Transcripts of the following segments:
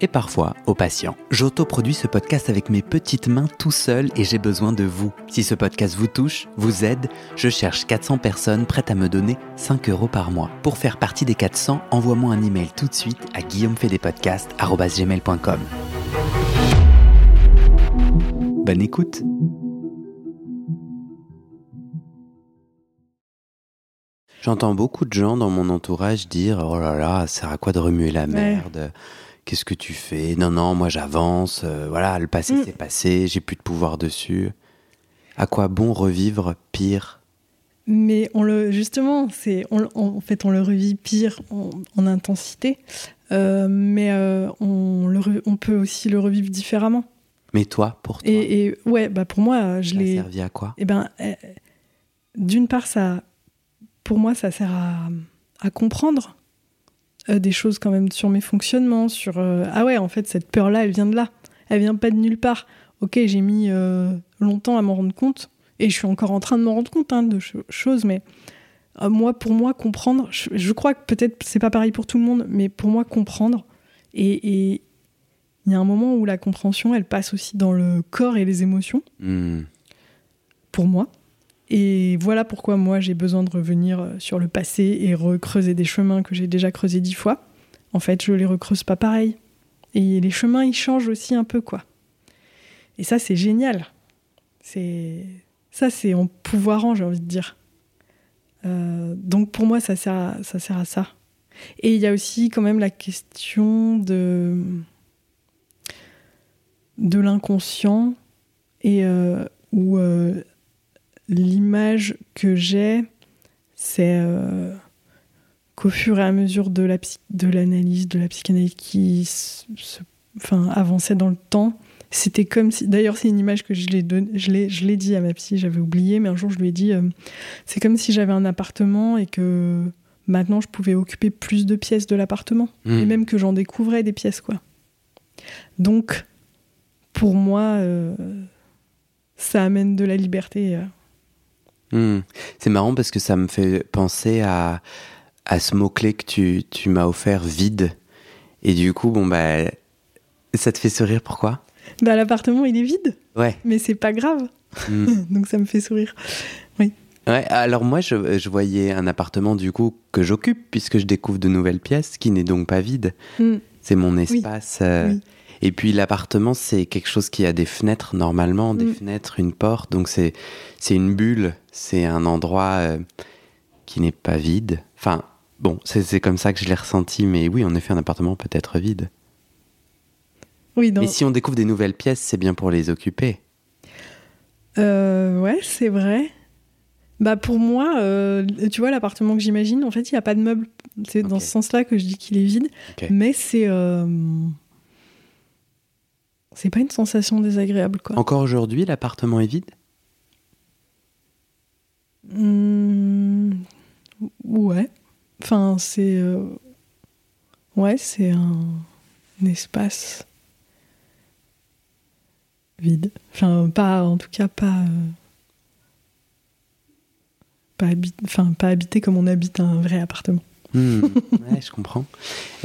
et parfois au patient. J'autoproduis ce podcast avec mes petites mains tout seul et j'ai besoin de vous. Si ce podcast vous touche, vous aide, je cherche 400 personnes prêtes à me donner 5 euros par mois. Pour faire partie des 400, envoie-moi un email tout de suite à guillaumefedepodcast.com. Bonne écoute J'entends beaucoup de gens dans mon entourage dire Oh là là, ça sert à quoi de remuer la merde? Qu'est-ce que tu fais? Non, non, moi j'avance. Euh, voilà, le passé Mm. c'est passé, j'ai plus de pouvoir dessus. À quoi bon revivre pire? Mais on le, justement, c'est, on, en fait, on le revit pire en, en intensité, euh, mais euh, on, le re- on peut aussi le revivre différemment. Mais toi, pour toi, Et, et ouais, bah pour moi, je l'ai. servi à quoi? Eh ben, d'une part, ça, pour moi, ça sert à, à comprendre euh, des choses quand même sur mes fonctionnements, sur euh, ah ouais, en fait, cette peur-là, elle vient de là, elle vient pas de nulle part. Ok, j'ai mis euh, longtemps à m'en rendre compte, et je suis encore en train de m'en rendre compte hein, de cho- choses, mais moi, pour moi, comprendre, je, je crois que peut-être c'est pas pareil pour tout le monde, mais pour moi, comprendre, et et il y a un moment où la compréhension, elle passe aussi dans le corps et les émotions Hmm. pour moi. Et voilà pourquoi moi j'ai besoin de revenir euh, sur le passé et recreuser des chemins que j'ai déjà creusés dix fois. En fait, je les recreuse pas pareil. Et les chemins, ils changent aussi un peu, quoi. Et ça, c'est génial. C'est ça, c'est en pouvoirant, j'ai envie de dire. Euh, donc pour moi, ça sert, à, ça sert à ça. Et il y a aussi quand même la question de de l'inconscient et euh, où l'image que j'ai, c'est euh, qu'au fur et à mesure de la psy- de l'analyse, de la psychanalyse qui se- se- enfin, avançait dans le temps, c'était comme si. D'ailleurs, c'est une image que je l'ai don- je l'ai je l'ai dit à ma psy, j'avais oublié, mais un jour je lui ai dit, euh, c'est comme si j'avais un appartement et que maintenant je pouvais occuper plus de pièces de l'appartement Hmm. et même que j'en découvrais des pièces quoi. Donc pour moi euh, ça amène de la liberté. euh. Hmm. C'est marrant parce que ça me fait penser à, à ce mot-clé que tu, tu m'as offert, vide. Et du coup, bon, bah, ça te fait sourire, pourquoi? Bah, l'appartement il est vide, Ouais. mais c'est pas grave. Hmm. Donc ça me fait sourire. Ouais, alors moi, je, je voyais un appartement du coup que j'occupe puisque je découvre de nouvelles pièces, qui n'est donc pas vide. Hmm. C'est mon espace. euh, Oui. Et puis l'appartement, c'est quelque chose qui a des fenêtres normalement, des Mm. fenêtres, une porte. Donc c'est c'est une bulle, c'est un endroit euh, qui n'est pas vide. Enfin, bon, c'est comme ça que je l'ai ressenti. Mais oui, en effet, un appartement peut être vide. Oui, dans... Mais si on découvre des nouvelles pièces, c'est bien pour les occuper. Euh, ouais, c'est vrai. Bah pour moi, euh, tu vois, l'appartement que j'imagine, en fait, il n'y a pas de meubles. C'est dans ce sens-là que je dis qu'il est vide. Mais c'est. C'est pas une sensation désagréable, quoi. Encore aujourd'hui, l'appartement est vide? Hmm, ouais. Enfin, c'est. euh, Ouais, c'est un... un espace vide. Enfin, pas. En tout cas, pas. euh, Pas, habi- enfin, pas habité comme on habite un vrai appartement. Hmm, ouais, je comprends.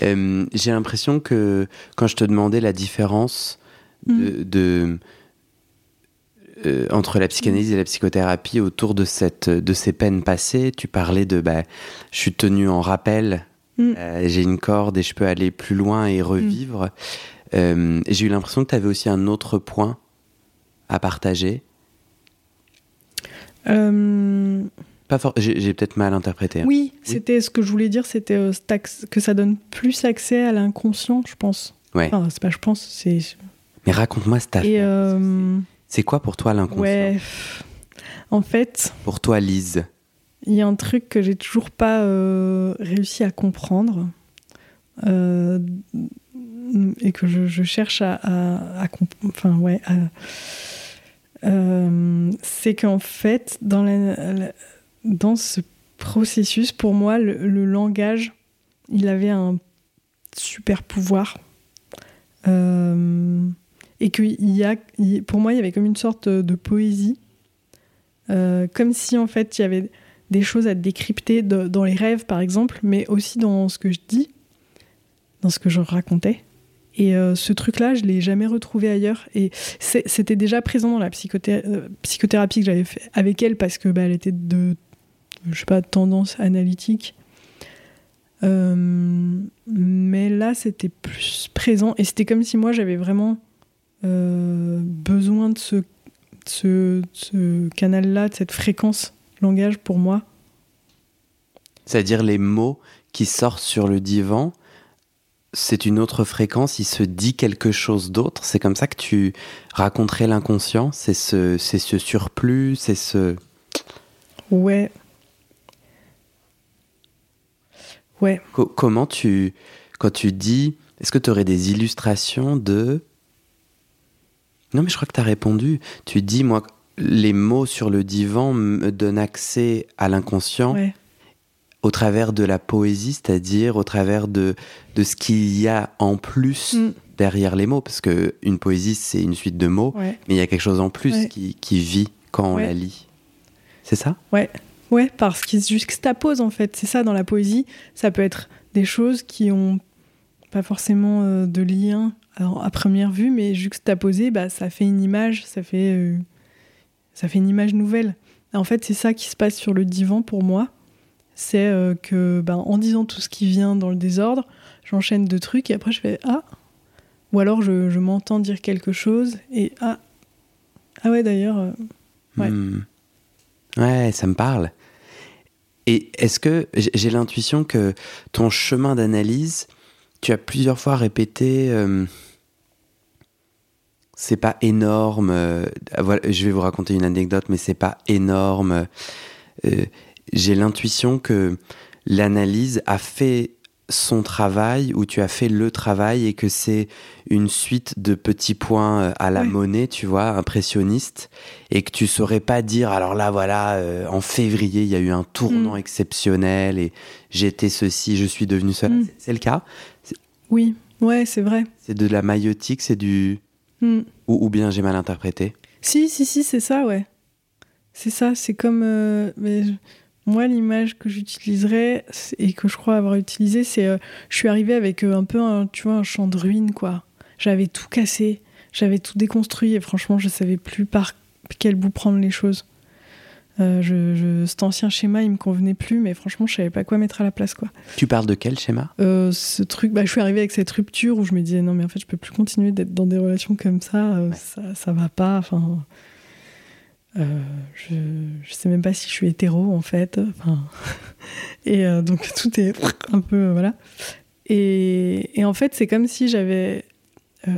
Euh, J'ai l'impression que quand je te demandais la différence de, de, euh, entre la psychanalyse et la psychothérapie autour de, cette, de ces peines passées, tu parlais de bah, je suis tenu en rappel, Mm. euh, j'ai une corde et je peux aller plus loin et revivre. Euh, J'ai eu l'impression que tu avais aussi un autre point à partager. Pas for- J'ai peut-être mal interprété. hein. Oui, c'était ce que je voulais dire, c'était que ça donne plus accès à l'inconscient, je pense. Ouais. Enfin, c'est pas je pense, c'est Mais raconte-moi cette affaire. Euh, C'est quoi pour toi l'inconscient ouais, en fait, Pour toi, Lise il y a un truc que j'ai toujours pas euh, réussi à comprendre euh, et que je, je cherche à, à, enfin ouais, c'est qu'en fait dans la- la- dans ce processus, pour moi, le, le langage, il avait un super pouvoir. Euh, et que il y a, pour moi, il y avait comme une sorte de poésie. Euh, comme si, en fait, il y avait des choses à décrypter dans les rêves, par exemple, mais aussi dans ce que je dis, dans ce que je racontais. Et euh, ce truc-là, je l'ai jamais retrouvé ailleurs. Et c'était déjà présent dans la euh, psychothérapie que j'avais fait avec elle parce que bah, elle était de, je sais pas, tendance analytique. Mais là, c'était plus présent et c'était comme si moi j'avais vraiment besoin de ce, ce, ce canal-là, de cette fréquence langage pour moi. C'est-à-dire les mots qui sortent sur le divan, c'est une autre fréquence, il se dit quelque chose d'autre. C'est comme ça que tu raconterais l'inconscient? C'est ce, c'est ce surplus, c'est ce... Ouais. Ouais. Co- comment tu... Quand tu dis... Est-ce que tu aurais des illustrations de... Non mais je crois que tu as répondu. Tu dis, moi, les mots sur le divan me donnent accès à l'inconscient. Ouais. au travers de la poésie, c'est-à-dire au travers de, de ce qu'il y a en plus Mm. derrière les mots, parce que une poésie, c'est une suite de mots, Ouais. mais il y a quelque chose en plus Ouais. qui, qui vit quand on la lit. C'est ça? Ouais. Ouais, parce qu'ils se juxtaposent en fait. C'est ça dans la poésie. Ça peut être des choses qui ont pas forcément euh, de lien à première vue, mais juxtaposées, bah, ça fait une image, ça fait, euh, ça fait une image nouvelle. En fait, c'est ça qui se passe sur le divan pour moi. C'est euh, que, bah, en disant tout ce qui vient dans le désordre, j'enchaîne deux trucs et après je fais ah. Ou alors je, je m'entends dire quelque chose et ah. Ah ouais, d'ailleurs. euh, Ouais. Hmm. Ouais, ça me parle. Et est-ce que j'ai l'intuition que ton chemin d'analyse, tu as plusieurs fois répété, c'est pas énorme. euh, voilà, je vais vous raconter une anecdote, mais c'est pas énorme. Euh, j'ai l'intuition que l'analyse a fait son travail ou tu as fait le travail et que c'est une suite de petits points euh, à la monnaie, tu vois, impressionniste, et que tu saurais pas dire alors là voilà euh, en février il y a eu un tournant Mm. exceptionnel et j'étais ceci, je suis devenu cela. Mm. C'est- C'est le cas? Oui, ouais, c'est vrai. C'est de la maïotique, c'est du Hmm. ou, ou bien j'ai mal interprété. Si, si, si, c'est ça, ouais. C'est ça, c'est comme. euh, mais je- moi, l'image que j'utiliserais et que je crois avoir utilisé, c'est. euh, je suis arrivée avec euh, un peu, un, tu vois, un champ de ruines, quoi. J'avais tout cassé, j'avais tout déconstruit et franchement, je savais plus par quel bout prendre les choses. Euh, je, je- cet ancien schéma, il me convenait plus, mais franchement, je savais pas quoi mettre à la place, quoi. Tu parles de quel schéma? Euh, ce truc, bah, je suis arrivée avec cette rupture où je me disais non mais en fait je peux plus continuer d'être dans des relations comme ça, euh, ça, ça va pas. Enfin, je, je sais même pas si je suis hétéro en fait. Enfin, et donc tout est un peu voilà. Et, et en fait c'est comme si j'avais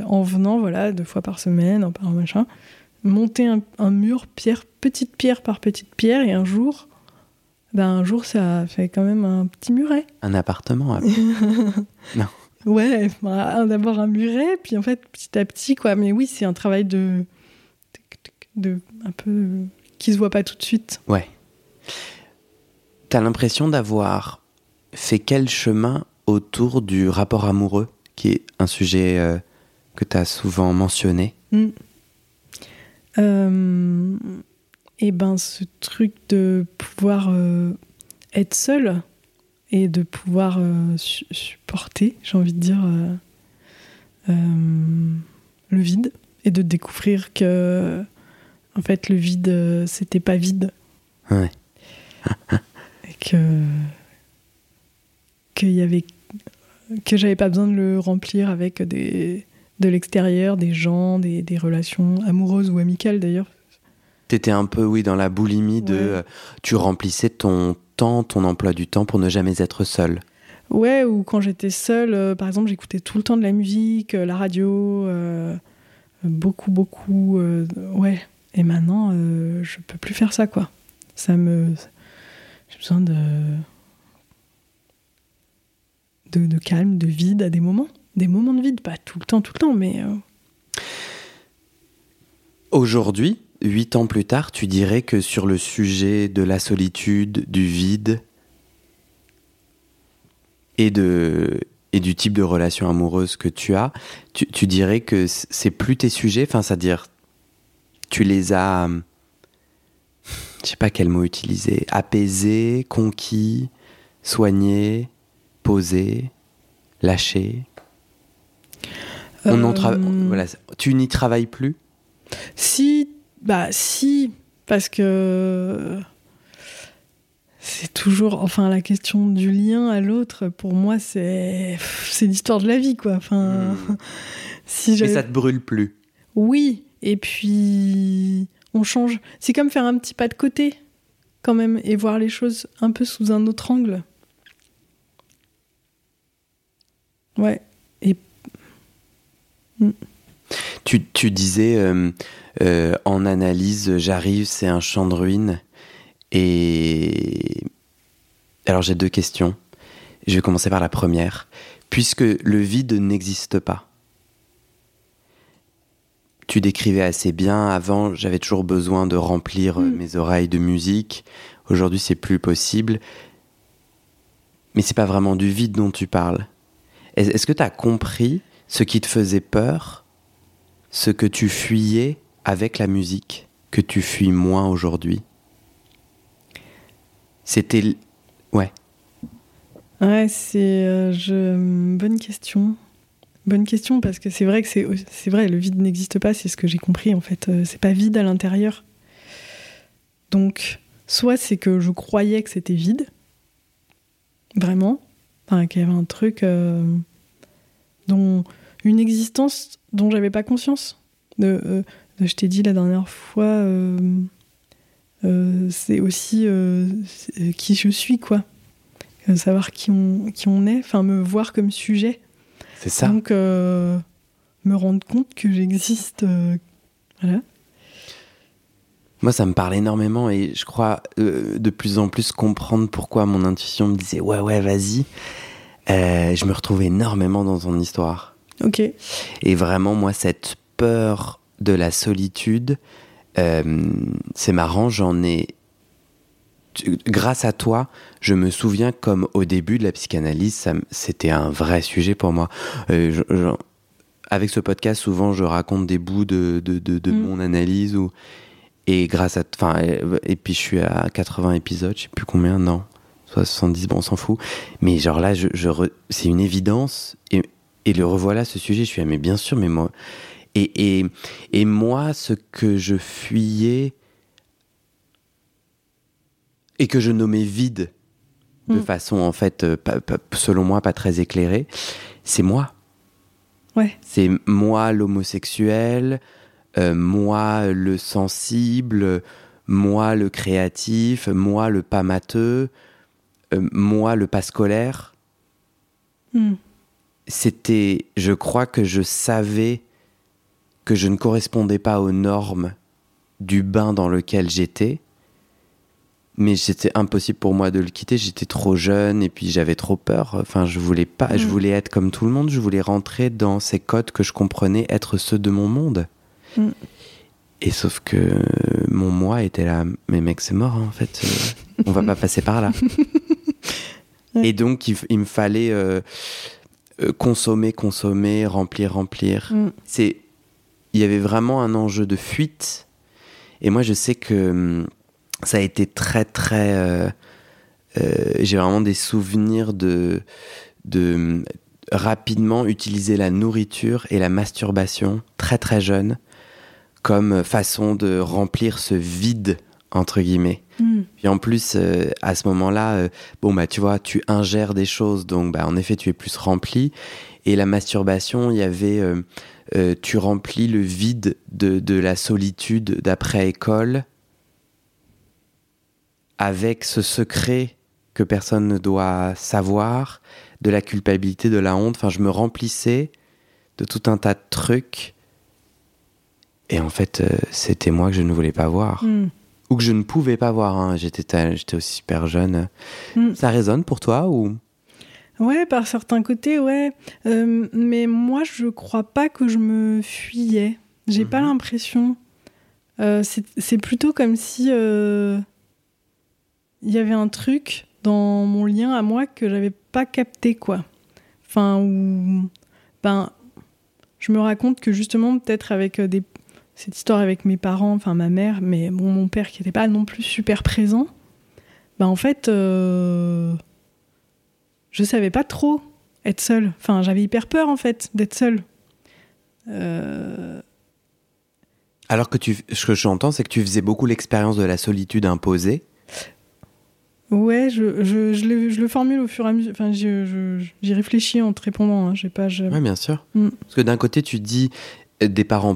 en venant voilà deux fois par semaine, en par machin, monté un, un mur pierre petite pierre par petite pierre et un jour. Ben un jour, ça fait quand même un petit muret. Un appartement. après. Ouais, enfin, d'abord un muret, puis en fait petit à petit quoi. Mais oui, c'est un travail de, de un peu qui se voit pas tout de suite. Ouais. T'as l'impression d'avoir fait quel chemin autour du rapport amoureux, qui est un sujet euh, que t'as souvent mentionné? Mm. Euh, et ben ce truc de pouvoir euh, être seul et de pouvoir euh, su- supporter, j'ai envie de dire, euh, le vide et de découvrir que en fait le vide c'était pas vide. Ouais. et que qu'il y avait que j'avais pas besoin de le remplir avec des de l'extérieur, des gens, des, des relations amoureuses ou amicales d'ailleurs. T'étais un peu, oui, dans la boulimie de... Ouais. euh, tu remplissais ton temps, ton emploi du temps pour ne jamais être seul. Ouais, ou quand j'étais seule, euh, par exemple, j'écoutais tout le temps de la musique, euh, la radio, euh, beaucoup, beaucoup. ouais. Et maintenant, je peux plus faire ça, quoi. Ça me. J'ai besoin de. de. de calme, de vide à des moments. Des moments de vide, pas tout le temps, tout le temps, mais. Aujourd'hui, huit ans plus tard, tu dirais que sur le sujet de la solitude, du vide et, de, et du type de relation amoureuse que tu as, tu, tu dirais que c'est plus tes sujets, enfin, c'est-à-dire, tu les as, je sais pas quel mot utiliser, apaisés, conquis, soignés, posés, lâchés? On en tra- euh, voilà, tu n'y travailles plus? Si, bah si, parce que c'est toujours, enfin la question du lien à l'autre, pour moi c'est c'est l'histoire de la vie quoi. Enfin, Hmm. si Mais ça te brûle plus. oui, et puis on change. C'est comme faire un petit pas de côté quand même et voir les choses un peu sous un autre angle. Ouais. Tu, tu disais euh, euh, en analyse, j'arrive, c'est un champ de ruines. Et alors j'ai deux questions. Je vais commencer par la première. Puisque le vide n'existe pas, tu décrivais assez bien. Avant, j'avais toujours besoin de remplir euh, Mm. mes oreilles de musique. Aujourd'hui, c'est plus possible. Mais c'est pas vraiment du vide dont tu parles. Est- Est-ce que tu as compris ce qui te faisait peur, ce que tu fuyais avec la musique, que tu fuis moins aujourd'hui C'était. Ouais. Ouais, c'est euh, je... bonne question. Bonne question parce que c'est vrai que c'est vrai le vide n'existe pas, c'est ce que j'ai compris en fait. Euh, c'est pas vide à l'intérieur. Donc soit c'est que je croyais que c'était vide, vraiment, qu'il y avait un truc euh, dont une existence dont j'avais pas conscience. De, euh, de- je t'ai dit la dernière fois, euh, euh, c'est aussi qui je suis quoi. Savoir qui on, qui on est, enfin me voir comme sujet. C'est ça. Donc me rendre compte que j'existe. voilà. Moi, ça me parle énormément et je crois de plus en plus comprendre pourquoi mon intuition me disait ouais, ouais, vas-y. Je me retrouve énormément dans ton histoire. Ok. Et vraiment, moi, cette peur de la solitude, euh, c'est marrant, j'en ai. Grâce à toi, je me souviens comme au début de la psychanalyse, c'était un vrai sujet pour moi. Euh, je- je- avec ce podcast, souvent, je raconte des bouts de, de, de- de Mm. mon analyse. Ou, et grâce à. Enfin, et puis je suis à 80 épisodes, je sais plus combien, non. 70, bon, on s'en fout. Mais genre là, je, je re- c'est une évidence. Et, et le revoilà, ce sujet, je suis, ah, mais bien sûr, mais moi. Et, et, et moi, ce que je fuyais et que je nommais vide, de Mm. façon, en fait, euh, pas- pas- selon moi, pas très éclairée, c'est moi. Ouais. C'est moi l'homosexuel, euh, moi le sensible, moi le créatif, moi le pas matheux, euh, moi le pas scolaire. Hmm. C'était, je crois que je savais que je ne correspondais pas aux normes du bain dans lequel j'étais. Mais c'était impossible pour moi de le quitter. J'étais trop jeune et puis j'avais trop peur. Enfin, je voulais pas. Je Mm. voulais être comme tout le monde. Je voulais rentrer dans ces codes que je comprenais être ceux de mon monde. Mm. Et sauf que mon moi était là. Mais mec, c'est mort hein, en fait. Euh, on va pas passer par là. Ouais. Et donc il me fallait euh, euh, consommer, consommer, remplir, remplir. Hmm. c'est il y avait vraiment un enjeu de fuite. Et moi je sais que hum, ça a été très très euh, euh, j'ai vraiment des souvenirs de de hum, rapidement utiliser la nourriture et la masturbation très très jeune comme façon de remplir ce vide entre guillemets Hmm. puis en plus, euh, à ce moment-là, euh, bon bah tu vois, tu ingères des choses, donc bah en effet tu es plus rempli. Et la masturbation, il y avait, euh, tu remplis le vide de, de la solitude d'après école avec ce secret que personne ne doit savoir, de la culpabilité, de la honte. Enfin, je me remplissais de tout un tas de trucs Et en fait, euh, c'était moi que je ne voulais pas voir. Mm. Ou que je ne pouvais pas voir. hein. J'étais ta- j'étais aussi super jeune. Mm. Ça résonne pour toi ou? Ouais, par certains côtés, ouais. Euh, mais moi, je crois pas que je me fuyais. J'ai pas Mhm. l'impression. Euh, c'est plutôt comme si euh, il y avait un truc dans mon lien à moi que j'avais pas capté, quoi. Enfin, ou ben, je me raconte que justement, peut-être avec des cette histoire avec mes parents, enfin ma mère, mais bon, mon père qui n'était pas non plus super présent, ben en fait. euh, je savais pas trop être seule. Enfin, j'avais hyper peur en fait d'être seule. Euh, Alors que tu, ce que j'entends, c'est que tu faisais beaucoup l'expérience de la solitude imposée. Ouais, je, je, je, le, je le formule au fur et à mesure. Enfin, j'y réfléchis en te répondant. Hein. J'ai pas. Oui, bien sûr. Mm. Parce que d'un côté, tu dis euh, des parents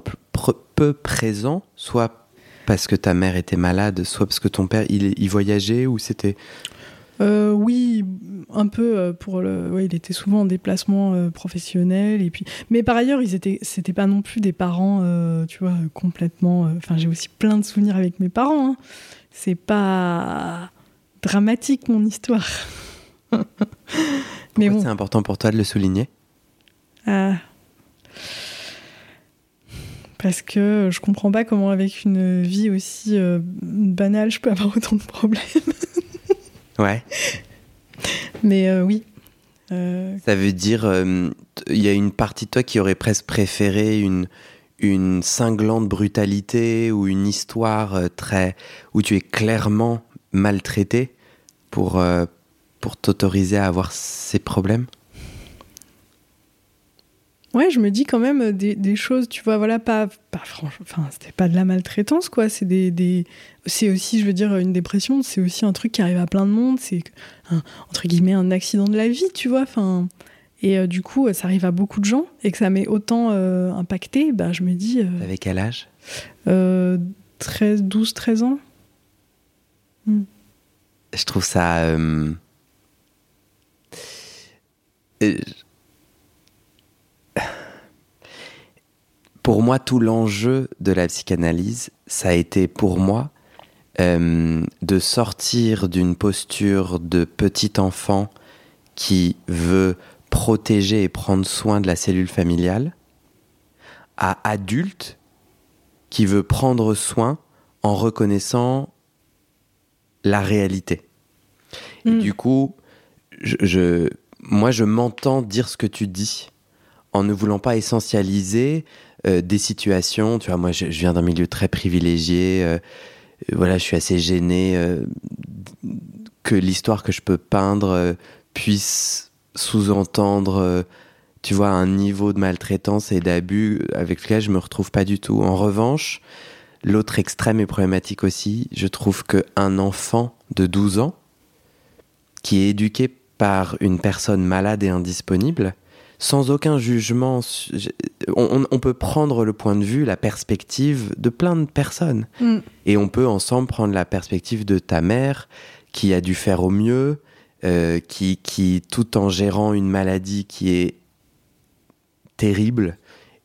peu présents, soit parce que ta mère était malade, soit parce que ton père il, il voyageait ou c'était. Euh, oui, un peu euh, pour le. Ouais, il était souvent en déplacement euh, professionnel et puis. Mais par ailleurs, ils étaient. C'était pas non plus des parents, euh, tu vois, complètement. Enfin, j'ai aussi plein de souvenirs avec mes parents. hein. C'est pas dramatique mon histoire. Mais bon. c'est important pour toi de le souligner? Ah. Parce que je comprends pas comment, avec une vie aussi euh, banale, je peux avoir autant de problèmes. Ouais. Mais euh, oui. Euh, Ça veut dire, il y a une partie de toi qui aurait presque préféré une, une cinglante brutalité ou une histoire très où tu es clairement maltraité pour, pour t'autoriser à avoir ces problèmes? Ouais, je me dis quand même des, des choses, tu vois, voilà, pas, pas franchement, enfin, c'était pas de la maltraitance, quoi. C'est des, des c'est aussi, je veux dire, une dépression, c'est aussi un truc qui arrive à plein de monde, c'est un- entre guillemets un accident de la vie, tu vois, enfin. Et euh, du coup, ça arrive à beaucoup de gens et que ça m'est autant euh, impacté, bah, je me dis, euh, Avec quel âge? euh, 13, 12, 13 ans. Je trouve ça. euh, Pour moi, tout l'enjeu de la psychanalyse, ça a été pour moi euh, de sortir d'une posture de petit enfant qui veut protéger et prendre soin de la cellule familiale à adulte qui veut prendre soin en reconnaissant la réalité. Et Mm. du coup, je, je- moi, je m'entends dire ce que tu dis en ne voulant pas essentialiser euh, des situations. Tu vois, moi, je, viens d'un milieu très privilégié. euh, euh, voilà, je suis assez gêné que l'histoire que je peux peindre puisse sous-entendre, tu vois, un niveau de maltraitance et d'abus avec lequel je me retrouve pas du tout. En revanche, l'autre extrême est problématique aussi. Je trouve qu'un enfant de 12 ans qui est éduqué par une personne malade et indisponible, sans aucun jugement, on, peut prendre le point de vue, la perspective de plein de personnes. Mm. Et on peut ensemble prendre la perspective de ta mère, qui a dû faire au mieux, euh, qui, qui, tout en gérant une maladie qui est terrible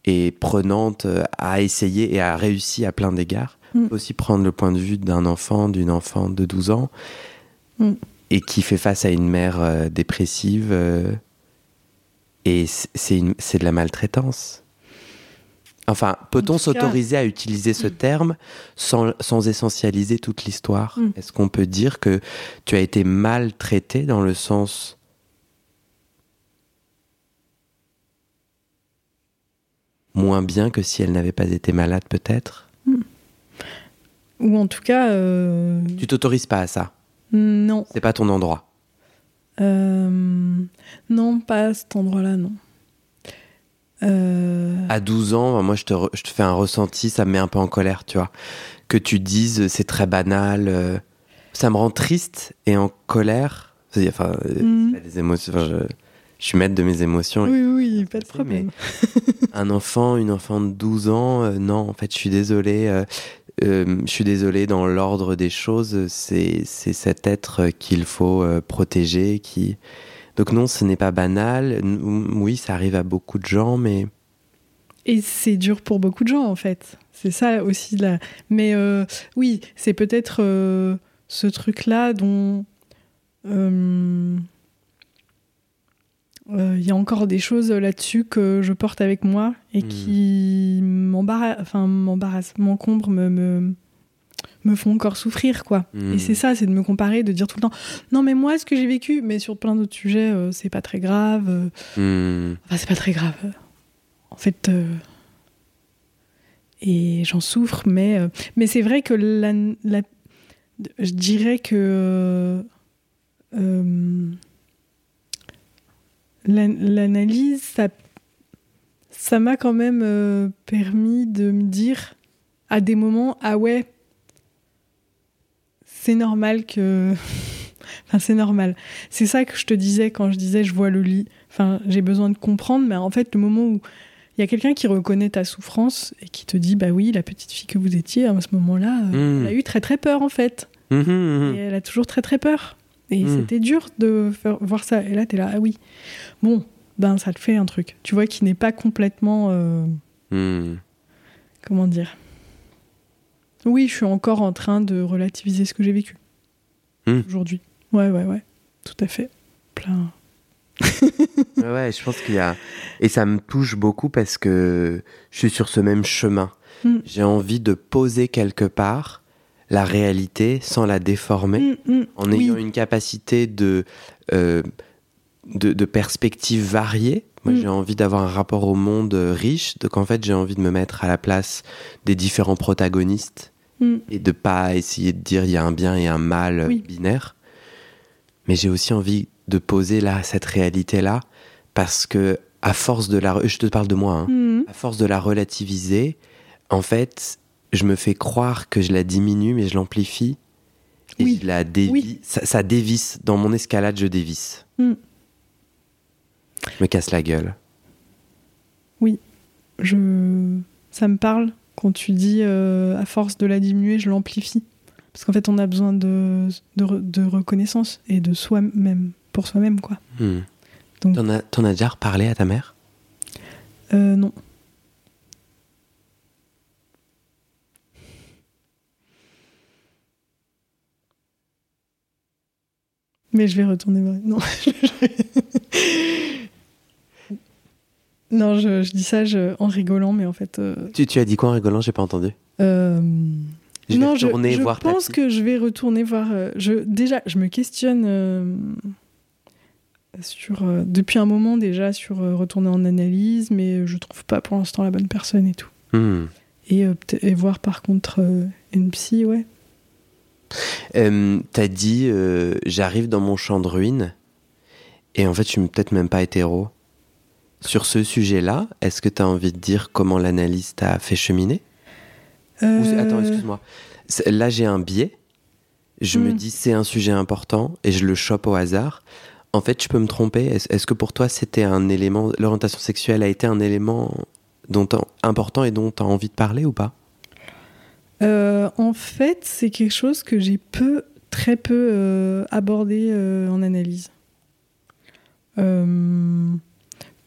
et prenante, euh, a essayé et a réussi à plein d'égards. Mm. On peut aussi prendre le point de vue d'un enfant, d'une enfant de 12 ans, Mm. et qui fait face à une mère euh, dépressive. euh, et c'est de la maltraitance. Enfin, peut-on En s'autoriser à utiliser ce terme sans, sans essentialiser toute l'histoire Mm. Est-ce qu'on peut dire que tu as été maltraité dans le sens moins bien que si elle n'avait pas été malade peut-être Ou en tout cas, euh, Tu t'autorises pas à ça. non. C'est pas ton endroit. Euh, non, pas à cet endroit-là, non. Euh, À 12 ans, moi je te, re- je te fais un ressenti, ça me met un peu en colère, tu vois. Que tu dises c'est très banal, euh, ça me rend triste et en colère. Enfin, euh, c'est pas des émotions. enfin, je, je suis maître de mes émotions. Oui, oui, pas de problème. un enfant, une enfant de 12 ans, euh, non, en fait, je suis désolé. euh, euh, je suis désolé dans l'ordre des choses. C'est cet être qu'il faut protéger. Qui... Donc non, ce n'est pas banal. Oui, ça arrive à beaucoup de gens, mais Et c'est dur pour beaucoup de gens, en fait. C'est ça aussi. La... Mais oui, c'est peut-être ce truc-là dont euh, il y a encore des choses là-dessus que je porte avec moi et Hmm. qui m'embarrassent, enfin, m'encombrent, me, me, me font encore souffrir, quoi. Hmm. Et c'est ça, c'est de me comparer, de dire tout le temps non, mais moi, ce que j'ai vécu, mais sur plein d'autres sujets, euh, c'est pas très grave. euh, Hmm. Enfin, c'est pas très grave. En fait, euh, et j'en souffre, mais, euh, mais c'est vrai que la, la- je dirais que euh, euh, l'analyse, ça ça m'a quand même euh, permis de me dire à des moments, ah ouais, c'est normal que... enfin, c'est normal. C'est ça que je te disais quand je disais je vois le lit. Enfin, j'ai besoin de comprendre, mais en fait, le moment où il y a quelqu'un qui reconnaît ta souffrance et qui te dit, bah oui, la petite fille que vous étiez à ce moment-là, euh, Mm. elle a eu très très peur en fait. Mhm, mhm. Et elle a toujours très très peur. Et Mm. c'était dur de faire, voir ça. Et là, t'es là, ah oui. Bon, ben ça te fait un truc. Tu vois, qui n'est pas complètement. euh, Hmm. comment dire Oui, je suis encore en train de relativiser ce que j'ai vécu Mm. aujourd'hui. Ouais, ouais, ouais. Tout à fait. Plein. Ouais, je pense qu'il y a. Et ça me touche beaucoup parce que je suis sur ce même chemin. J'ai envie de poser quelque part la réalité sans la déformer, Mm, mm. en Oui. ayant une capacité de, euh, de, de perspectives variées. Moi, Mm. j'ai envie d'avoir un rapport au monde euh, riche, donc en fait, j'ai envie de me mettre à la place des différents protagonistes et de pas essayer de dire il y a un bien et un mal euh, Oui. binaire. Mais j'ai aussi envie de poser là cette réalité là parce que à force de la, je te parle de moi, hein, à force de la relativiser, en fait, je me fais croire que je la diminue, mais je l'amplifie et Oui. je la dévie. Oui. Ça, ça dévisse dans mon escalade, je dévisse. Mm. Je me casse la gueule. je... ça me parle quand tu dis euh, à force de la diminuer, je l'amplifie. Parce qu'en fait, on a besoin de, de, re- de reconnaissance et de soi-même, pour soi-même, quoi. Hmm. Donc- T'en as, as déjà reparlé à ta mère? Euh, non. Mais je vais retourner voir. Non. non, je, je dis ça je- en rigolant, mais en fait. euh, tu, tu as dit quoi en rigolant? J'ai pas entendu. euh, Je vais non, retourner je, je voir pense que je vais retourner voir. euh, je, déjà, je me questionne euh, sur depuis un moment déjà sur retourner en analyse, mais je trouve pas pour l'instant la bonne personne et tout. Hmm. Et, et voir par contre une psy, ouais. Euh, T'as dit euh, j'arrive dans mon champ de ruines et en fait je suis peut-être même pas hétéro. Sur ce sujet-là, est-ce que tu as envie de dire comment l'analyse t'a fait cheminer? Ou Attends, Euh, excuse-moi. Là, j'ai un biais. Je me Hmm. dis c'est un sujet important et je le chope au hasard. En fait, je peux me tromper. Est-ce que pour toi, c'était un élément, l'orientation sexuelle a été un élément dont important et dont tu as envie de parler ou pas? Euh, en fait, c'est quelque chose que j'ai peu, très peu euh, abordé euh, en analyse.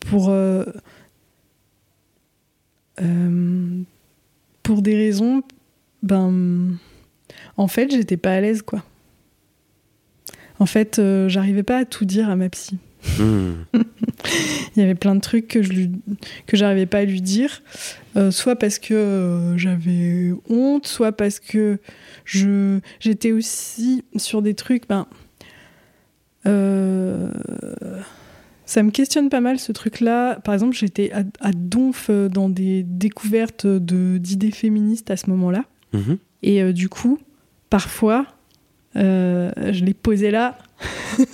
Pour, pour des raisons, ben, en fait, j'étais pas à l'aise, quoi. En fait, j'arrivais pas à tout dire à ma psy. Il y avait plein de trucs que je lui que j'arrivais pas à lui dire, euh, soit parce que euh, j'avais honte, soit parce que je j'étais aussi sur des trucs. Ben, euh, ça me questionne pas mal ce truc-là. Par exemple, j'étais à, à donf dans des découvertes de d'idées féministes à ce moment-là, Mhm. et du coup, parfois, je les posais là.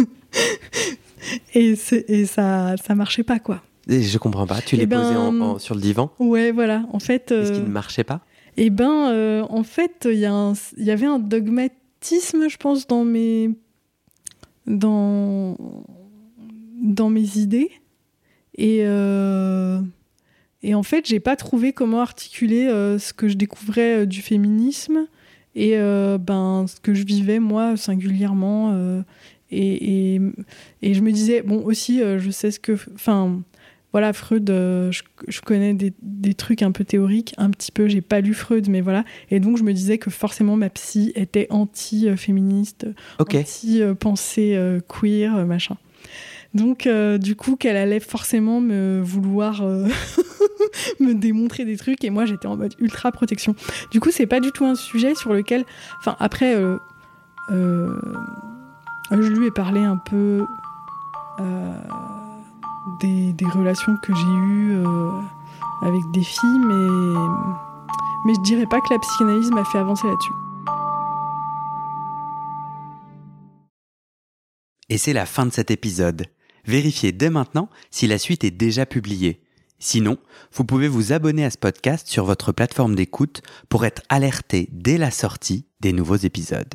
Et, ça, ça marchait pas, quoi. Et je comprends pas. Tu Eh l'es ben, posé en- en- sur le divan Ouais, voilà. En fait, Qu'est-ce qui euh, ne marchait pas? eh ben, euh, en fait, il y, y avait un dogmatisme, je pense, dans mes, dans, dans mes idées. Et, euh, et en fait, j'ai pas trouvé comment articuler euh, ce que je découvrais euh, du féminisme et euh, ben, ce que je vivais, moi, singulièrement. Et, et, et je me disais, bon, aussi, euh, je sais ce que. Enfin, voilà, Freud, euh, je, connais des, trucs un peu théoriques, un petit peu, j'ai pas lu Freud, mais voilà. Et donc, je me disais que forcément, ma psy était anti-féministe, anti-pensée euh, queer, machin. Donc, du coup, qu'elle allait forcément me vouloir me démontrer des trucs, et moi, j'étais en mode ultra protection. Du coup, c'est pas du tout un sujet sur lequel. Enfin, après, je lui ai parlé un peu des, relations que j'ai eues euh, avec des filles, mais, mais je dirais pas que la psychanalyse m'a fait avancer là-dessus. Et c'est la fin de cet épisode. Vérifiez dès maintenant si la suite est déjà publiée. Sinon, vous pouvez vous abonner à ce podcast sur votre plateforme d'écoute pour être alerté dès la sortie des nouveaux épisodes.